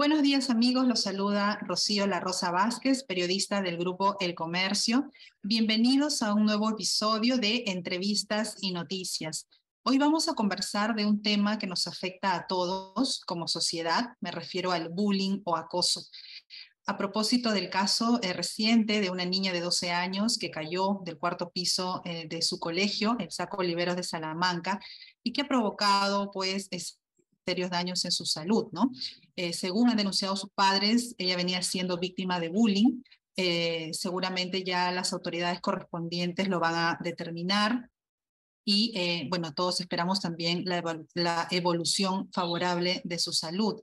Buenos días amigos, los saluda Rocío La Rosa Vázquez, periodista del grupo El Comercio. Bienvenidos a un nuevo episodio de Entrevistas y Noticias. Hoy vamos a conversar de un tema que nos afecta a todos como sociedad, me refiero al bullying o acoso. A propósito del caso eh, reciente de una niña de 12 años que cayó del cuarto piso eh, de su colegio, el Saco Oliveros de Salamanca, y que ha provocado pues serios daños en su salud, ¿no? Eh, según han denunciado sus padres, ella venía siendo víctima de bullying. Eh, seguramente ya las autoridades correspondientes lo van a determinar y eh, bueno, todos esperamos también la, la, evolución favorable de su salud.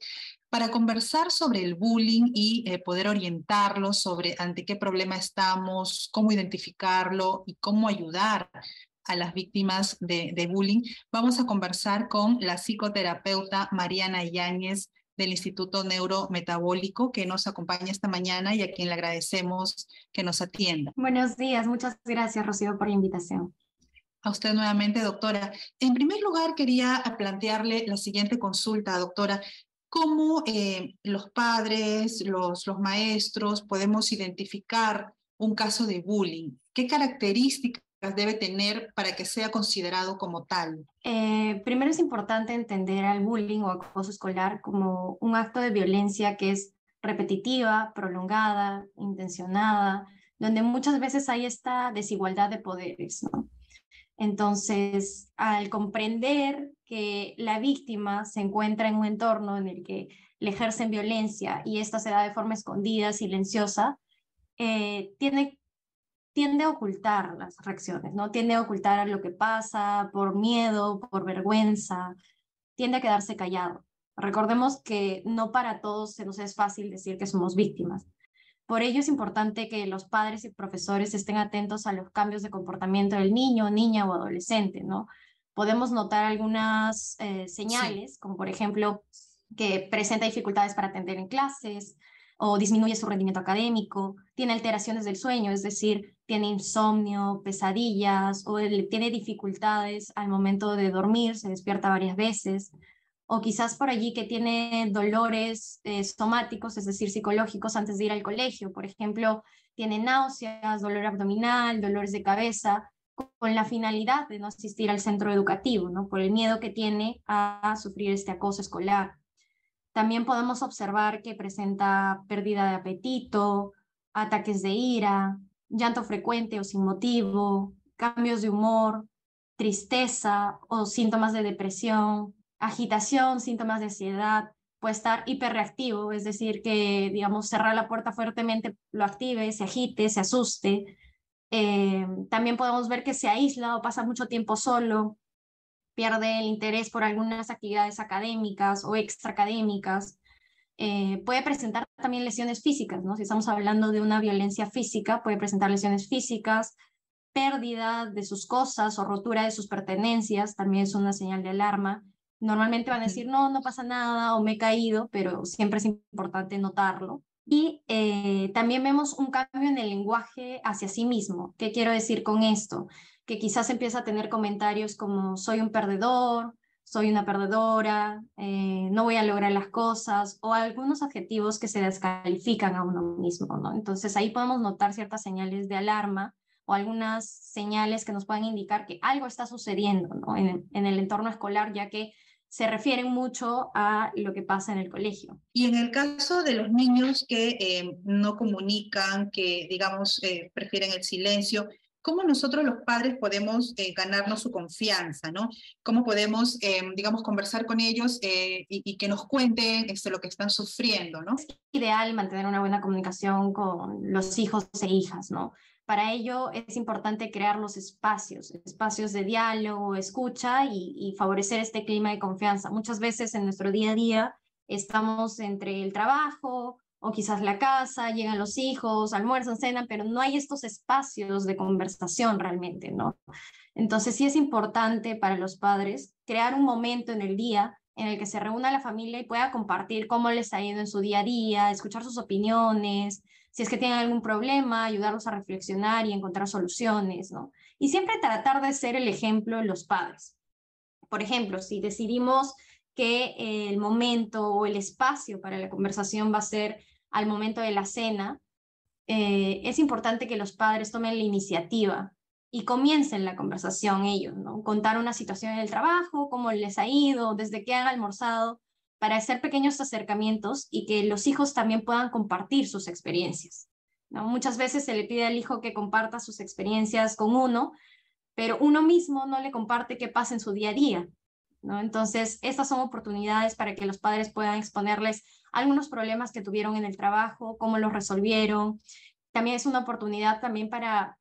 Para conversar sobre el bullying y poder orientarlo sobre ante qué problema estamos, cómo identificarlo y cómo ayudar a las víctimas de, de bullying, vamos a conversar con la psicoterapeuta Mariana Yáñez del Instituto Neurometabólico que nos acompaña esta mañana y a quien le agradecemos que nos atienda. Buenos días, muchas gracias Rocío por la invitación. A usted nuevamente, doctora. En primer lugar, quería plantearle la siguiente consulta, doctora. ¿Cómo eh, los padres, los, los maestros podemos identificar un caso de bullying? ¿Qué características debe tener para que sea considerado como tal? Eh, primero es importante entender al bullying o acoso escolar como un acto de violencia que es repetitiva, prolongada, intencionada, donde muchas veces hay esta desigualdad de poderes. Entonces, al comprender que la víctima se encuentra en un entorno en el que le ejercen violencia y esta se da de forma escondida, silenciosa, eh, tiene tiende a ocultar las reacciones, ¿no? Tiende a ocultar lo que pasa por miedo, por vergüenza, tiende a quedarse callado. Recordemos que no para todos se nos es fácil decir que somos víctimas. Por ello es importante que los padres y profesores estén atentos a los cambios de comportamiento del niño, niña o adolescente, ¿no? Podemos notar algunas eh, señales, como por ejemplo que presenta dificultades para atender en clases, o disminuye su rendimiento académico, tiene alteraciones del sueño, es decir, tiene insomnio, pesadillas o tiene dificultades al momento de dormir, se despierta varias veces, o quizás por allí que tiene dolores eh, somáticos, es decir, psicológicos antes de ir al colegio, por ejemplo, tiene náuseas, dolor abdominal, dolores de cabeza, con la finalidad de no asistir al centro educativo, ¿no? por el miedo que tiene a sufrir este acoso escolar. También podemos observar que presenta pérdida de apetito, ataques de ira, llanto frecuente o sin motivo, cambios de humor, tristeza o síntomas de depresión, agitación, síntomas de ansiedad, puede estar hiperreactivo, es decir, que, digamos, cerrar la puerta fuertemente lo active, se agite, se asuste. Eh, también podemos ver que se aísla o pasa mucho tiempo solo, pierde el interés por algunas actividades académicas o extraacadémicas. Eh, puede presentar también lesiones físicas, ¿no? Si estamos hablando de una violencia física, puede presentar lesiones físicas, pérdida de sus cosas o rotura de sus pertenencias, también es una señal de alarma. Normalmente van a decir, no, no pasa nada o me he caído, pero siempre es importante notarlo. Y eh, también vemos un cambio en el lenguaje hacia sí mismo. ¿Qué quiero decir con esto? Que quizás empieza a tener comentarios como soy un perdedor, soy una perdedora, eh, no voy a lograr las cosas, o algunos adjetivos que se descalifican a uno mismo. ¿no? Entonces ahí podemos notar ciertas señales de alarma o algunas señales que nos pueden indicar que algo está sucediendo ¿no? en, el entorno escolar, ya que se refieren mucho a lo que pasa en el colegio. Y en el caso de los niños que eh, no comunican, que digamos eh, prefieren el silencio, ¿cómo nosotros los padres podemos eh, ganarnos su confianza? ¿no? ¿Cómo podemos, digamos, conversar con ellos y, y, que nos cuenten este, lo que están sufriendo? ¿no? Es ideal mantener una buena comunicación con los hijos e hijas, ¿no? Para ello es importante crear los espacios, espacios de diálogo, escucha y, favorecer este clima de confianza. Muchas veces en nuestro día a día estamos entre el trabajo o quizás la casa, llegan los hijos, almuerzan, cenan, pero no hay estos espacios de conversación realmente, ¿no? Entonces sí es importante para los padres crear un momento en el día en el que se reúna la familia y pueda compartir cómo les ha ido en su día a día, escuchar sus opiniones, si es que tienen algún problema, ayudarlos a reflexionar y encontrar soluciones, ¿no? Y siempre tratar de ser el ejemplo de los padres. Por ejemplo, si decidimos que el momento o el espacio para la conversación va a ser al momento de la cena, eh, es importante que los padres tomen la iniciativa y comiencen la conversación ellos, ¿no? Contar una situación en el trabajo, cómo les ha ido, desde qué han almorzado, para hacer pequeños acercamientos y que los hijos también puedan compartir sus experiencias. ¿no? Muchas veces se le pide al hijo que comparta sus experiencias con uno, pero uno mismo no le comparte qué pasa en su día a día. ¿No? Entonces, estas son oportunidades para que los padres puedan exponerles algunos problemas que tuvieron en el trabajo, cómo los resolvieron. También es una oportunidad también para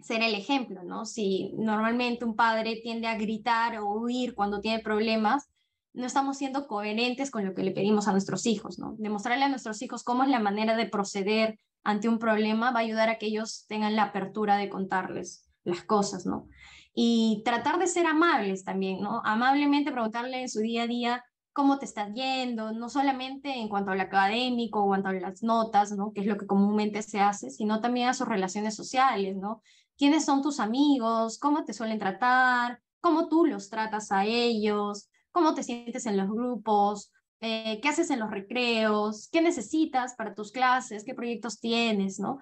ser el ejemplo, ¿no? Si normalmente un padre tiende a gritar o huir cuando tiene problemas, no estamos siendo coherentes con lo que le pedimos a nuestros hijos, ¿no? Demostrarle a nuestros hijos cómo es la manera de proceder ante un problema va a ayudar a que ellos tengan la apertura de contarles las cosas, ¿no? Y tratar de ser amables también, ¿no? Amablemente preguntarle en su día a día cómo te estás yendo, no solamente en cuanto al académico o en cuanto a las notas, ¿no? Que es lo que comúnmente se hace, sino también a sus relaciones sociales, ¿no? ¿Quiénes son tus amigos? ¿Cómo te suelen tratar? ¿Cómo tú los tratas a ellos? ¿Cómo te sientes en los grupos? Eh, ¿Qué haces en los recreos? ¿Qué necesitas para tus clases? ¿Qué proyectos tienes? ¿no?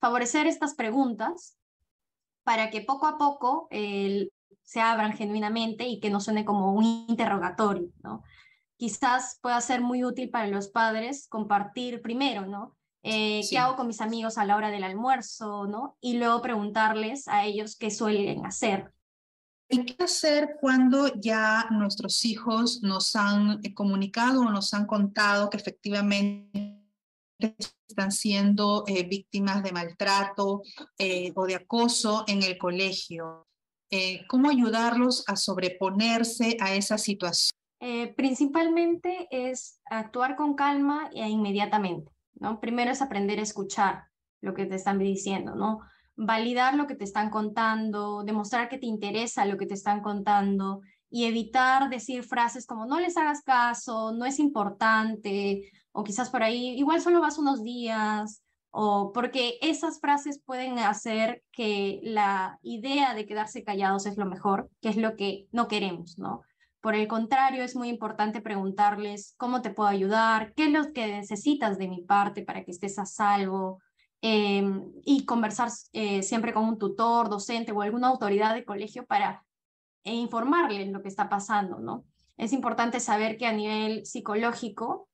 Favorecer estas preguntas para que poco a poco se abran genuinamente y que no suene como un interrogatorio, ¿no? Quizás pueda ser muy útil para los padres compartir primero, ¿no? Eh, ¿Qué hago con mis amigos a la hora del almuerzo, ¿no? Y luego preguntarles a ellos qué suelen hacer. ¿Y qué hacer cuando ya nuestros hijos nos han eh, comunicado o nos han contado que efectivamente están siendo eh, víctimas de maltrato eh, o de acoso en el colegio. Eh, ¿Cómo ayudarlos a sobreponerse a esa situación? principalmente es actuar con calma e inmediatamente. ¿no? Primero es aprender a escuchar lo que te están diciendo, ¿no? validar lo que te están contando, demostrar que te interesa lo que te están contando y evitar decir frases como no les hagas caso, no es importante o quizás por ahí, igual solo vas unos días, o porque esas frases pueden hacer que la idea de quedarse callados es lo mejor, que es lo que no queremos, ¿no? Por el contrario, es muy importante preguntarles cómo te puedo ayudar, qué es lo que necesitas de mi parte para que estés a salvo, em, y conversar eh, siempre con un tutor, docente o alguna autoridad de colegio para e informarle lo que está pasando, ¿no? Es importante saber que a nivel psicológico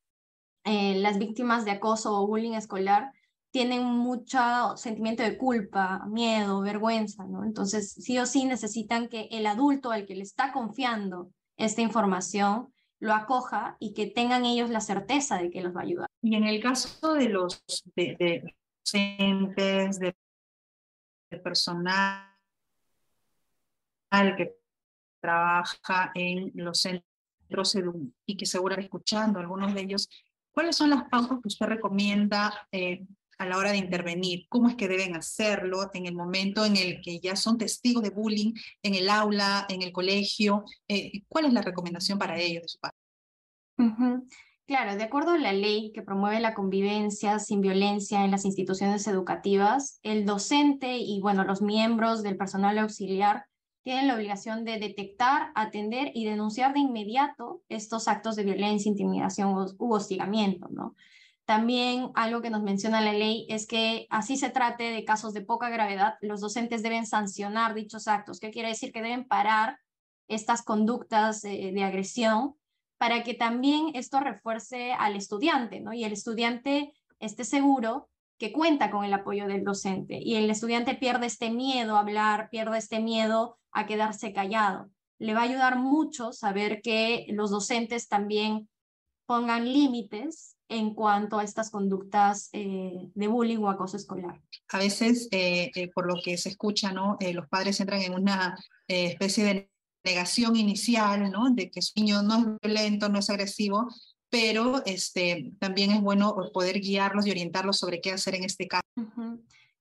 eh, las víctimas de acoso o bullying escolar tienen mucho sentimiento de culpa, miedo, vergüenza, ¿no? Entonces, sí o sí necesitan que el adulto al que le está confiando esta información lo acoja y que tengan ellos la certeza de que los va a ayudar. Y en el caso de los de, docentes, de, personal que trabaja en los centros y que seguro escuchando algunos de ellos, ¿Cuáles son las pautas que usted recomienda eh, a la hora de intervenir? ¿Cómo es que deben hacerlo en el momento en el que ya son testigos de bullying en el aula, en el colegio? Eh, ¿Cuál es la recomendación para ellos de su parte? Claro, de acuerdo a la ley que promueve la convivencia sin violencia en las instituciones educativas, el docente y bueno, los miembros del personal auxiliar tienen la obligación de detectar, atender y denunciar de inmediato estos actos de violencia, intimidación u hostigamiento, ¿no? También algo que nos menciona la ley es que así se trate de casos de poca gravedad, los docentes deben sancionar dichos actos. ¿Qué quiere decir? Que deben parar estas conductas de agresión para que también esto refuerce al estudiante, ¿no? Y el estudiante esté seguro que cuenta con el apoyo del docente y el estudiante pierde este miedo a hablar, pierde este miedo a quedarse callado. Le va a ayudar mucho saber que los docentes también pongan límites en cuanto a estas conductas eh, de bullying o acoso escolar. A veces, eh, eh, por lo que se escucha, ¿no? los padres entran en una especie de negación inicial, ¿no? De que su niño no es violento, no es agresivo, pero este, también es bueno poder guiarlos y orientarlos sobre qué hacer en este caso.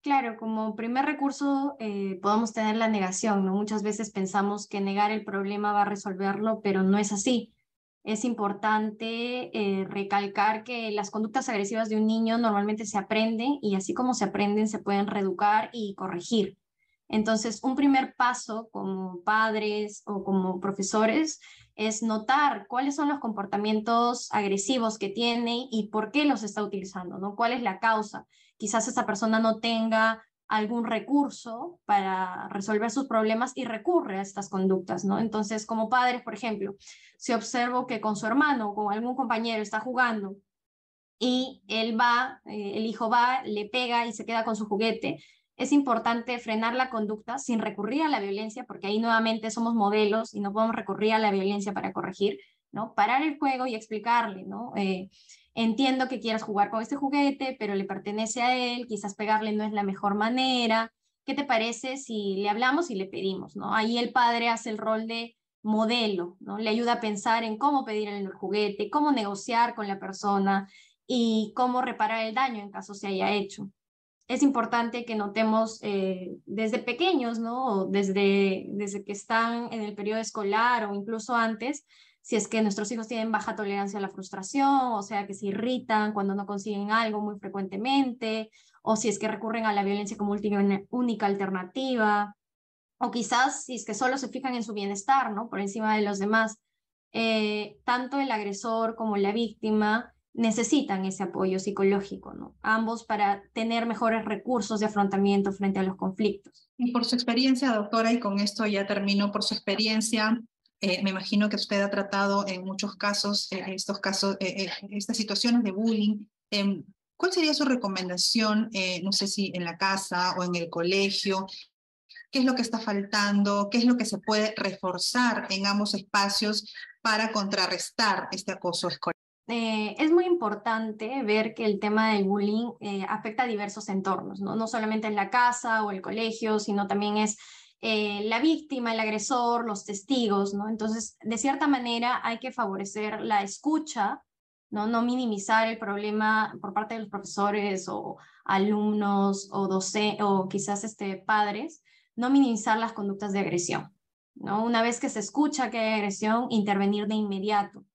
Claro, como primer recurso eh, podemos tener la negación, ¿no? Muchas veces pensamos que negar el problema va a resolverlo, pero no es así. Es importante eh, recalcar que las conductas agresivas de un niño normalmente se aprenden y así como se aprenden se pueden reeducar y corregir. Entonces, un primer paso como padres o como profesores es notar cuáles son los comportamientos agresivos que tiene y por qué los está utilizando, ¿no? ¿Cuál es la causa? Quizás esa persona no tenga algún recurso para resolver sus problemas y recurre a estas conductas, ¿no? Entonces, como padres, por ejemplo, si observo que con su hermano o con algún compañero está jugando y él va, eh, el hijo va, le pega y se queda con su juguete, es importante frenar la conducta sin recurrir a la violencia, porque ahí nuevamente somos modelos y no podemos recurrir a la violencia para corregir, ¿no? Parar el juego y explicarle, ¿no? Eh, entiendo que quieras jugar con este juguete, pero le pertenece a él, quizás pegarle no es la mejor manera. ¿Qué te parece si le hablamos y le pedimos, ¿no? Ahí el padre hace el rol de modelo, ¿no? Le ayuda a pensar en cómo pedir el juguete, cómo negociar con la persona y cómo reparar el daño en caso se haya hecho es importante que notemos eh, desde pequeños, ¿no? Desde, desde que están en el periodo escolar o incluso antes, si es que nuestros hijos tienen baja tolerancia a la frustración, o sea, que se irritan cuando no consiguen algo muy frecuentemente, o si es que recurren a la violencia como única alternativa, o quizás si es que solo se fijan en su bienestar, ¿no? Por encima de los demás. Eh, tanto el agresor como la víctima necesitan ese apoyo psicológico, ¿no? Ambos para tener mejores recursos de afrontamiento frente a los conflictos. Y por su experiencia, doctora, y con esto ya termino, por su experiencia, eh, me imagino que usted ha tratado en muchos casos, eh, estos casos, eh, estas situaciones de bullying. Em, ¿Cuál sería su recomendación, no sé si en la casa o en el colegio? ¿Qué es lo que está faltando? ¿Qué es lo que se puede reforzar en ambos espacios para contrarrestar este acoso escolar? Eh, es muy importante ver que el tema del bullying eh, afecta a diversos entornos, ¿no? no solamente en la casa o el colegio, sino también es eh, la víctima, el agresor, los testigos, ¿no? Entonces, de cierta manera hay que favorecer la escucha, ¿no? No minimizar el problema por parte de los profesores o alumnos o docentes o quizás este, padres, no minimizar las conductas de agresión, ¿no? Una vez que se escucha que hay agresión, intervenir de inmediato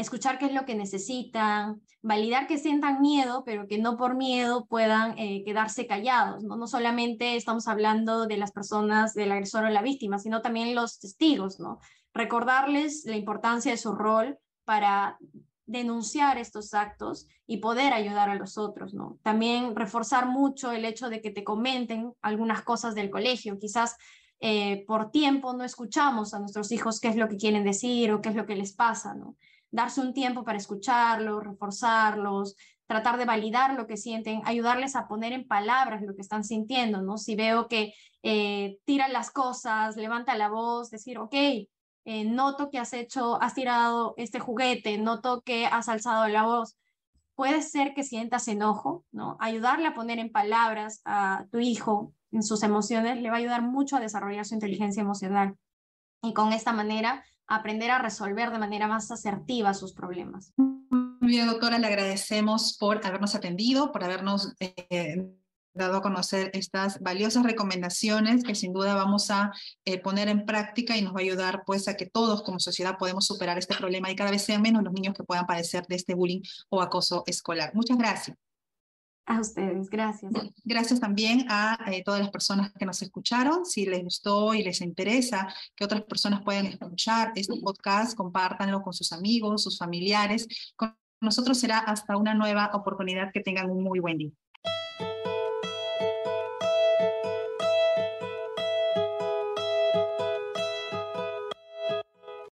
escuchar qué es lo que necesitan, validar que sientan miedo, pero que no por miedo puedan eh, quedarse callados. ¿no? no solamente estamos hablando de las personas, del agresor o la víctima, sino también los testigos. ¿no? Recordarles la importancia de su rol para denunciar estos actos y poder ayudar a los otros, ¿no? También reforzar mucho el hecho de que te comenten algunas cosas del colegio. Quizás eh, por tiempo no escuchamos a nuestros hijos qué es lo que quieren decir o qué es lo que les pasa, ¿no? Darse un tiempo para escucharlos, reforzarlos, tratar de validar lo que sienten, ayudarles a poner en palabras lo que están sintiendo, ¿no? Si veo que eh, tiran las cosas, levanta la voz, decir, ok, eh, noto que has hecho, has tirado este juguete, noto que has alzado la voz. Puede ser que sientas enojo, ¿no? Ayudarle a poner en palabras a tu hijo en sus emociones le va a ayudar mucho a desarrollar su inteligencia emocional. Y con esta manera aprender a resolver de manera más asertiva sus problemas. Muy bien, doctora, le agradecemos por habernos atendido, por habernos eh, dado a conocer estas valiosas recomendaciones que sin duda vamos a eh, poner en práctica y nos va a ayudar pues a que todos como sociedad podemos superar este problema y cada vez sean menos los niños que puedan padecer de este bullying o acoso escolar. Muchas gracias. A ustedes, gracias. Gracias también a eh, todas las personas que nos escucharon. Si les gustó y les interesa que otras personas puedan escuchar este podcast, compártanlo con sus amigos, sus familiares. Con nosotros será hasta una nueva oportunidad. Que tengan un muy buen día.